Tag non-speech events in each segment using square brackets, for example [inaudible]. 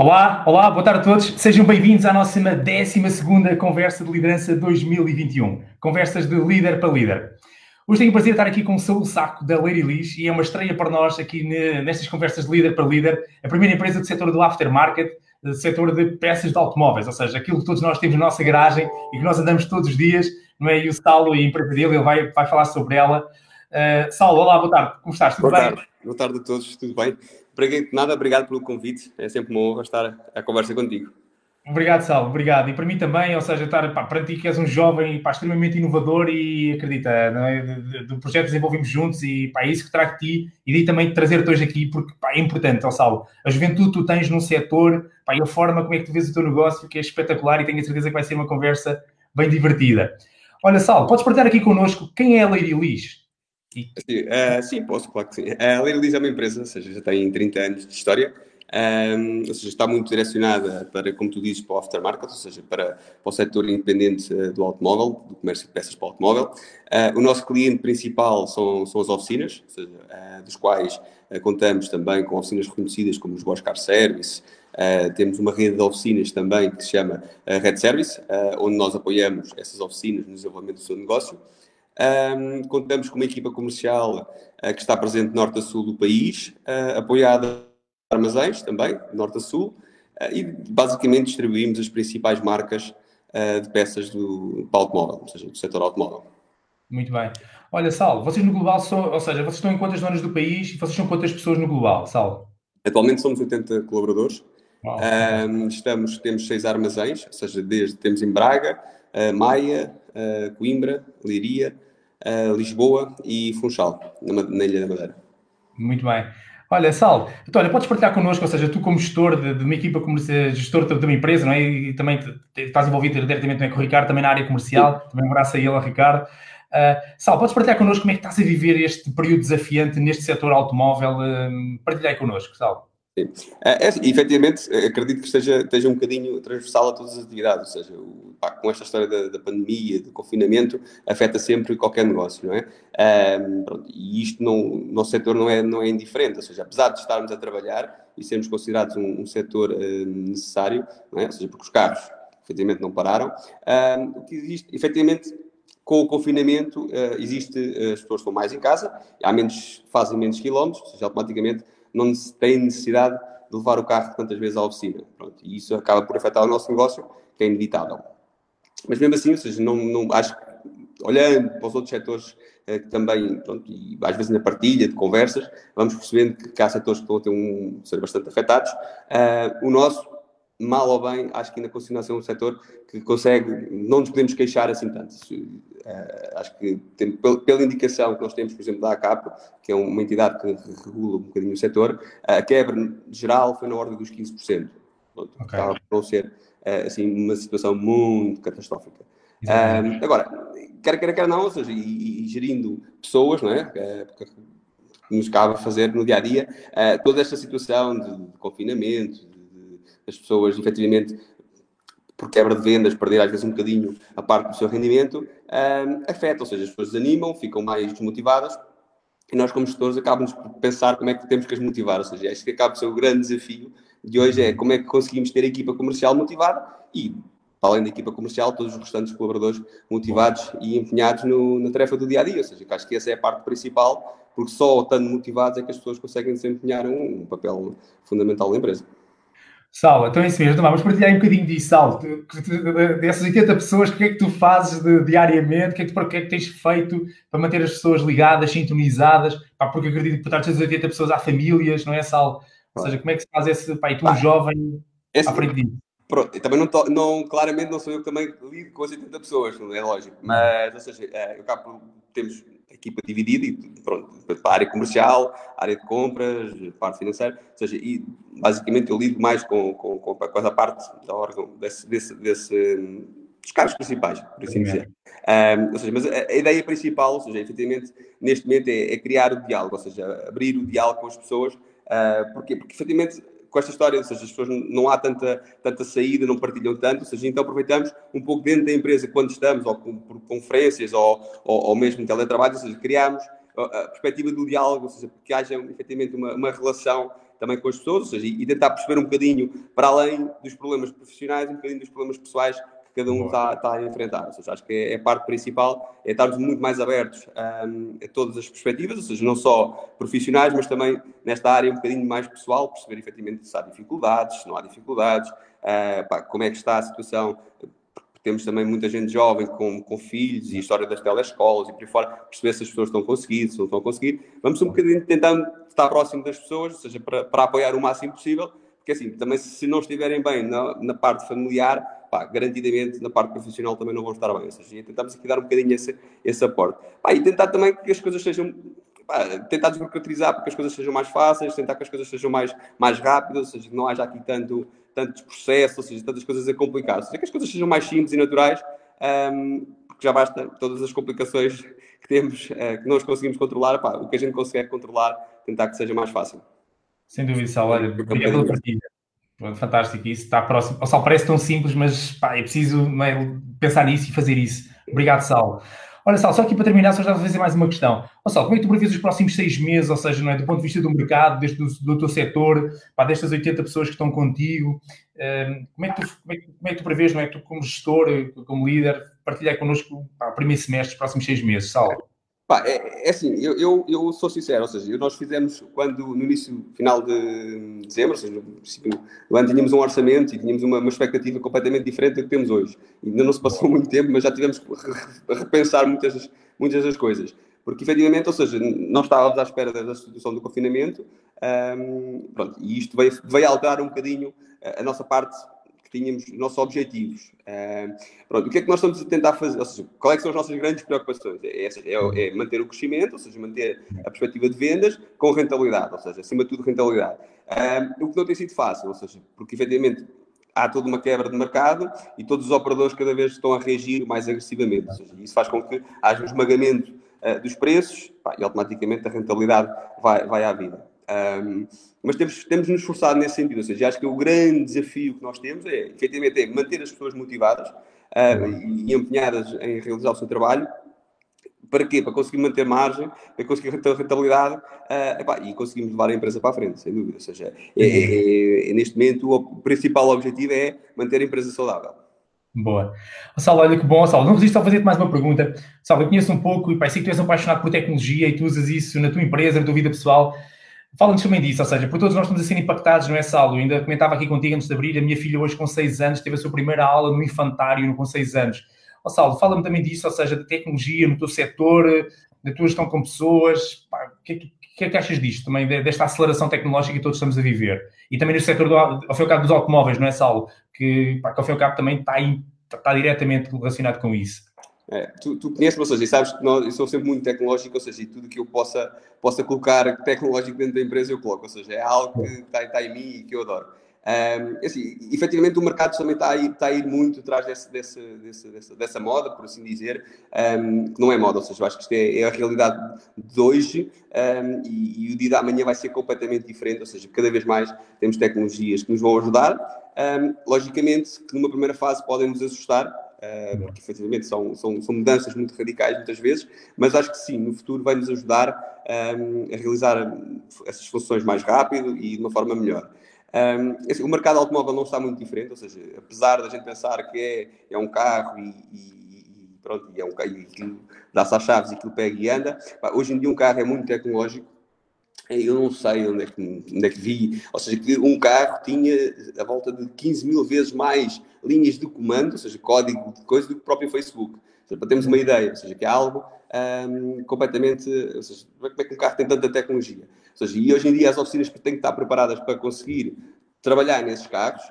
Olá, olá, boa tarde a todos. Sejam bem-vindos à nossa 12 Conversa de Liderança 2021. Conversas de líder para líder. Hoje tenho o prazer de estar aqui com o Saúl Saco da Lady Lish e é uma estreia para nós aqui nestas conversas de líder para líder. A primeira empresa do setor do aftermarket, do setor de peças de automóveis, ou seja, aquilo que todos nós temos na nossa garagem e que nós andamos todos os dias, não é? E o Saulo e a empresa dele, ele vai, vai falar sobre ela. Uh, Saulo, olá, boa tarde, como estás? Tudo boa bem? Tarde. Boa tarde a todos, tudo bem? Nada, obrigado pelo convite. É sempre uma honra estar a conversa contigo. Obrigado, Sal, obrigado. E para mim também, ou seja, estar pá, para ti que és um jovem pá, extremamente inovador e acredita, é? do projeto desenvolvemos juntos e pá, é isso que trago de ti e daí também trazer-te hoje aqui porque pá, é importante, ó Sal. A juventude tu tens num setor pá, e a forma como é que tu vês o teu negócio que é espetacular e tenho a certeza que vai ser uma conversa bem divertida. Olha, Sal, podes partilhar aqui connosco quem é a Lady Liz? Sim, uh, sim, posso, claro que sim. A Lady Liz é uma empresa, ou seja, já tem 30 anos de história, um, ou seja, está muito direcionada para, como tu dizes, para o aftermarket, ou seja, para, para o setor independente uh, do automóvel, do comércio de peças para o automóvel. Uh, o nosso cliente principal são, são as oficinas, ou seja, uh, dos quais contamos também com oficinas reconhecidas como os Bosch Car Service, temos uma rede de oficinas também que se chama Red Service, onde nós apoiamos essas oficinas no desenvolvimento do seu negócio. Um, contamos com uma equipa comercial uh, que está presente norte a sul do país, uh, apoiada por armazéns também, norte a sul, uh, e basicamente distribuímos as principais marcas de peças do, do automóvel, ou seja, do setor automóvel. Muito bem. Olha, Sal, vocês no global são, ou seja, vocês estão em quantas zonas do país e vocês são quantas pessoas no global, Sal? Atualmente somos 80 colaboradores. Um, estamos, temos seis armazéns, ou seja, desde, temos em Braga, Maia, Coimbra, Liria, uh, Lisboa e Funchal, na, na, Ilha da Madeira. Muito bem. Olha, Sal, então, olha, podes partilhar connosco, ou seja, tu como gestor de, de uma equipa, como gestor de, de, uma empresa, não é? E também te, te, estás envolvido diretamente é, com o Ricardo, também na área comercial, Sim. também um abraço a ele, a Ricardo. Uh, Sal, podes partilhar connosco como é que estás a viver este período desafiante neste setor automóvel? Uh, partilhar connosco, Sal. É, é, efetivamente, acredito que esteja, esteja um bocadinho transversal a todas as atividades, ou seja, o, pá, com esta história da, da, pandemia, do confinamento, afeta sempre qualquer negócio, não é? Um, pronto, e isto no, no nosso setor não é, não é indiferente, ou seja, apesar de estarmos a trabalhar e sermos considerados um, um setor uh, necessário, é? ou seja, porque os carros efetivamente não pararam, um, o que existe, efetivamente, com o confinamento, uh, existe, uh, as pessoas estão mais em casa, há menos, fazem menos quilómetros, ou seja, automaticamente não tem necessidade de levar o carro tantas vezes à oficina. Pronto, e isso acaba por afetar o nosso negócio, que é inevitável. Mas mesmo assim, ou seja, não, não, acho que olhando para os outros setores eh, que também, pronto, e às vezes na partilha de conversas, vamos percebendo que, que há setores que estão a ter um, ser bastante afetados. Uh, o nosso, mal ou bem, acho que ainda continua a ser um setor que consegue, não nos podemos queixar assim tanto. Uh, acho que tem, pela indicação que nós temos, por exemplo, da ACAP, que é uma entidade que regula um bocadinho o setor, a quebra geral foi na ordem dos 15%. Pronto, okay. Acaba por não ser uh, assim, uma situação muito catastrófica. Uh, agora, quer queira, quer não, ou seja, e, e gerindo pessoas, não é? Porque nos cabe fazer no dia a dia, toda esta situação de, de confinamento, as pessoas efetivamente por quebra de vendas, perder às vezes um bocadinho a parte do seu rendimento, um, afeta, ou seja, as pessoas desanimam, ficam mais desmotivadas e nós como gestores acabamos por pensar como é que temos que as motivar, ou seja, acho que acaba por ser o grande desafio de hoje é como é que conseguimos ter a equipa comercial motivada e, além da equipa comercial, todos os restantes colaboradores motivados e empenhados no, na tarefa do dia-a-dia, -dia. ou seja, acho que essa é a parte principal, porque só estando motivados é que as pessoas conseguem desempenhar um, um papel fundamental na empresa. Sal, então é isso mesmo. Vamos partilhar um bocadinho disso, Sal. Dessas 80 pessoas, o que é que tu fazes de, diariamente? O que, é que, o que é que tens feito para manter as pessoas ligadas, sintonizadas? Pá, porque acredito que por trás das 80 pessoas há famílias, não é, Sal? Ou seja, como é que se faz esse. Pá, e tu, um jovem, esse, disso? Pronto, também não, to, não, claramente não sou eu que também lido com as 80 pessoas, não é lógico. Mas, ou seja, é, eu acabo, temos equipa dividida e pronto, para a área comercial, área de compras, parte financeira, ou seja, e basicamente eu lido mais com, com, com, com essa parte da órgão, desse, desse, desse, dos cargos principais, por assim dizer. Um, ou seja, mas a, a, ideia principal, ou seja, efetivamente, neste momento é, é, criar o diálogo, ou seja, abrir o diálogo com as pessoas, uh, porque, porque efetivamente com esta história, ou seja, as pessoas não há tanta, tanta saída, não partilham tanto, ou seja, então aproveitamos um pouco dentro da empresa quando estamos, ou com, por conferências, ou, ou, ou mesmo teletrabalho, ou seja, criamos a perspectiva do diálogo, ou seja, que haja efetivamente uma, uma relação também com as pessoas, ou seja, e tentar perceber um bocadinho, para além dos problemas profissionais, um bocadinho dos problemas pessoais que cada um está, está a enfrentar. Ou seja, acho que é, é a parte principal, é estarmos muito mais abertos um, a todas as perspectivas, ou seja, não só profissionais, mas também nesta área um bocadinho mais pessoal, perceber efetivamente se há dificuldades, se não há dificuldades, uh, pá, como é que está a situação temos também muita gente jovem com, com filhos e a história das telescolas e por aí fora, perceber se as pessoas estão conseguindo, se não estão conseguindo. Vamos um bocadinho tentando estar próximo das pessoas, ou seja, para, para apoiar o máximo possível, porque assim, também se não estiverem bem na, na parte familiar, pá, garantidamente na parte profissional também não vão estar bem. Ou seja, tentamos aqui dar um bocadinho esse, esse aporte. Pá, e tentar também que as coisas sejam pá, tentar desburocratizar para que as coisas sejam mais fáceis, tentar que as coisas sejam mais, mais rápidas, ou seja, que não haja aqui tanto, tantos processos, ou seja, tantas coisas a complicar. Ou seja, que as coisas sejam mais simples e naturais, um, porque já basta todas as complicações [laughs] que temos, uh, que nós conseguimos controlar, pá, o que a gente consegue controlar, tentar que seja mais fácil. Sem dúvida, Sal. Olha, obrigado pela partilha. Fantástico, isso está próximo. O Sal parece tão simples, mas pá, é preciso é, pensar nisso e fazer isso. Obrigado, Sal. Olha, Sal, só aqui para terminar, só já vou fazer mais uma questão. Olha, Sal, como é que tu prevês os próximos seis meses, ou seja, não é, do ponto de vista do mercado, deste, do, do teu setor, pá, destas 80 pessoas que estão contigo, um, como, é que tu, como, é como é que tu prevês, não é, tu como gestor, como líder, partilhar connosco pá, o primeiro semestre, os próximos seis meses, Sal? Pá, é, é, assim, eu, eu, eu, sou sincero, ou seja, nós fizemos quando no início, final de dezembro, ou seja, no princípio do ano tínhamos um orçamento e tínhamos uma, uma expectativa completamente diferente do que temos hoje. Ainda não se passou [laughs] muito tempo, mas já tivemos que repensar muitas, muitas das coisas. Porque efetivamente, ou seja, nós estávamos à espera da situação do confinamento, pronto, e isto veio, veio alterar um bocadinho a, a nossa parte que tínhamos os nossos objetivos. Uh, pronto, o que é que nós estamos a tentar fazer? Ou seja, quais é são as nossas grandes preocupações? É, é, é, manter o crescimento, ou seja, manter a perspectiva de vendas com rentabilidade, ou seja, acima de tudo rentabilidade. Uh, o que não tem sido fácil, ou seja, porque efetivamente há toda uma quebra de mercado e todos os operadores cada vez estão a reagir mais agressivamente. Ou seja, isso faz com que haja um esmagamento uh, dos preços pá, e automaticamente a rentabilidade vai, vai à vida. Um, mas temos, temos nos esforçado nesse sentido, ou seja, acho que o grande desafio que nós temos é, efetivamente, é manter as pessoas motivadas uh, e, empenhadas em realizar o seu trabalho. Para quê? Para conseguir manter margem, para conseguir rentabilidade uh, epá, e conseguirmos levar a empresa para a frente, sem dúvida. Ou seja, é, é, é, neste momento o principal objetivo é manter a empresa saudável. Boa. Salve, olha que bom, Salve. Não resisto a fazer-te mais uma pergunta. Salve, eu conheço um pouco e sei que tu és apaixonado por tecnologia e tu usas isso na tua empresa, na tua vida pessoal. Fala-nos também disso, ou seja, por todos nós estamos a ser impactados, não é, Saulo? Eu ainda comentava aqui contigo antes de abrir, a minha filha hoje com 6 anos teve a sua primeira aula no infantário com 6 anos. Ó, Saulo, fala-me também disso, ou seja, de tecnologia no teu setor, da tua gestão com pessoas. O que, que, é que achas disto também, desta aceleração tecnológica que todos estamos a viver? E também no setor, do, ao fim e ao cabo, dos automóveis, não é, Saulo? Que, pá, que ao fim e ao cabo também está, está diretamente relacionado com isso. É, tu, tu conheces-me, ou seja, e sabes que nós, eu sou sempre muito tecnológico, ou seja, e tudo que eu possa, possa colocar tecnológico dentro da empresa eu coloco, ou seja, é algo que está, está em mim e que eu adoro. Um, assim, efetivamente o mercado também está a ir, está a ir muito atrás desse, desse, desse, dessa, dessa moda, por assim dizer, um, que não é moda, ou seja, eu acho que isto é, é a realidade de hoje um, e, e, o dia da manhã vai ser completamente diferente, ou seja, cada vez mais temos tecnologias que nos vão ajudar, logicamente que numa primeira fase podem nos assustar, porque efetivamente são, são, são mudanças muito radicais muitas vezes, mas acho que sim, no futuro vai nos ajudar um, a realizar essas funções mais rápido e de uma forma melhor. Um, assim, o mercado automóvel não está muito diferente, ou seja, apesar da gente pensar que é, é um carro e, e, e pronto, e é um carro e aquilo dá-se às chaves e aquilo pega e anda, hoje em dia um carro é muito tecnológico eu não sei onde é, que, onde é que vi, ou seja, que um carro tinha a volta de 15 mil vezes mais linhas de comando, ou seja, código de coisa, do que o próprio Facebook. Seja, para termos uma ideia, ou seja, que é algo um, completamente. Ou seja, como é que um carro tem tanta tecnologia? Ou seja, e hoje em dia as oficinas têm que estar preparadas para conseguir trabalhar nesses carros,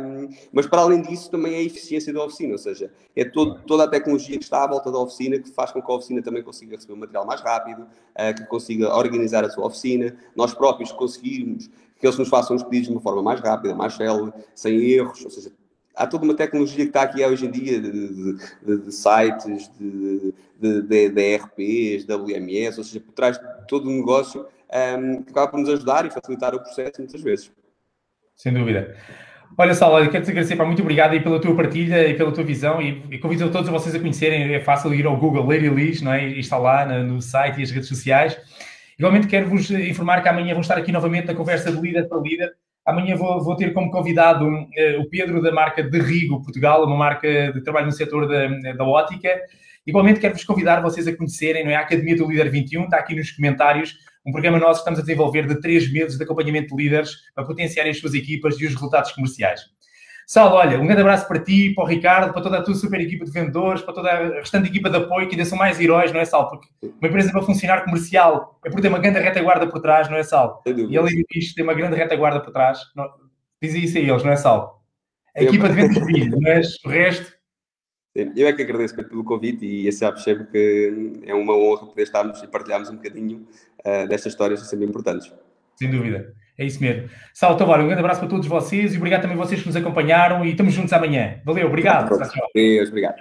um, mas para além disso também é a eficiência da oficina, ou seja, é todo, toda a tecnologia que está à volta da oficina que faz com que a oficina também consiga receber o material mais rápido, uh, que consiga organizar a sua oficina, nós próprios conseguirmos que eles nos façam os pedidos de uma forma mais rápida, mais célere, sem erros, ou seja, há toda uma tecnologia que está aqui hoje em dia de, de, de, de sites, de, de, ERPs, WMS, ou seja, por trás de todo o negócio um, que acaba por nos ajudar e facilitar o processo muitas vezes. Sem dúvida. Olha, Sal, quero-te agradecer, pá, muito obrigado aí pela tua partilha e pela tua visão e, e convido todos vocês a conhecerem, é fácil ir ao Google Lady Liz, não é? E está lá no, site e as redes sociais. Igualmente quero vos informar que amanhã vou estar aqui novamente na conversa de líder para líder. Amanhã vou, vou ter como convidado uh, o Pedro da marca de Rigo Portugal, uma marca de trabalho no setor da, da ótica. Igualmente quero-vos convidar vocês a conhecerem não é? a Academia do Líder 21, está aqui nos comentários, um programa nosso que estamos a desenvolver de três meses de acompanhamento de líderes para potenciar as suas equipas e os resultados comerciais. Saulo, olha, um grande abraço para ti, para o Ricardo, para toda a tua super equipa de vendedores, para toda a restante equipa de apoio, que ainda são mais heróis, não é, Sal? Porque uma empresa para funcionar comercial é porque tem uma grande retaguarda por trás, não é, Sal? E ele diz tem uma grande retaguarda por trás. Não, diz isso a eles, não é, Sal? A equipa de vendas vive, mas o resto. Eu é que agradeço pelo convite e já percebo que é uma honra poder estarmos e partilharmos um bocadinho uh, destas histórias que são sempre importantes. Sem dúvida. É isso mesmo. Salve, Tavares, um grande abraço para todos vocês e obrigado também a vocês que nos acompanharam e estamos juntos amanhã. Valeu, obrigado. Deus, obrigado.